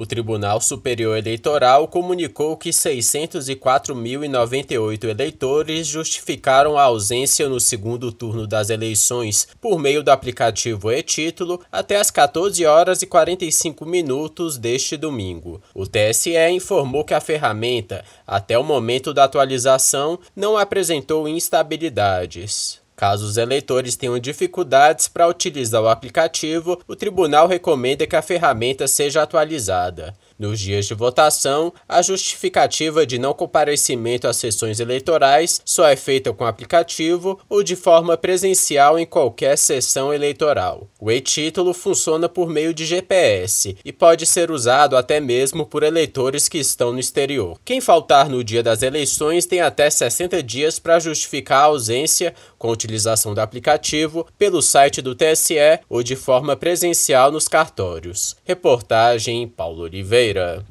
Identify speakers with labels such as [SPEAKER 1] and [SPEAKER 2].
[SPEAKER 1] O Tribunal Superior Eleitoral comunicou que 604.098 eleitores justificaram a ausência no segundo turno das eleições por meio do aplicativo e-Título até as 14 horas e 45 minutos deste domingo. O TSE informou que a ferramenta, até o momento da atualização, não apresentou instabilidades. Caso os eleitores tenham dificuldades para utilizar o aplicativo, o tribunal recomenda que a ferramenta seja atualizada. Nos dias de votação, a justificativa de não comparecimento às sessões eleitorais só é feita com aplicativo ou de forma presencial em qualquer sessão eleitoral. O e-título funciona por meio de GPS e pode ser usado até mesmo por eleitores que estão no exterior. Quem faltar no dia das eleições tem até 60 dias para justificar a ausência com utilização do aplicativo pelo site do TSE ou de forma presencial nos cartórios. Reportagem Paulo Oliveira.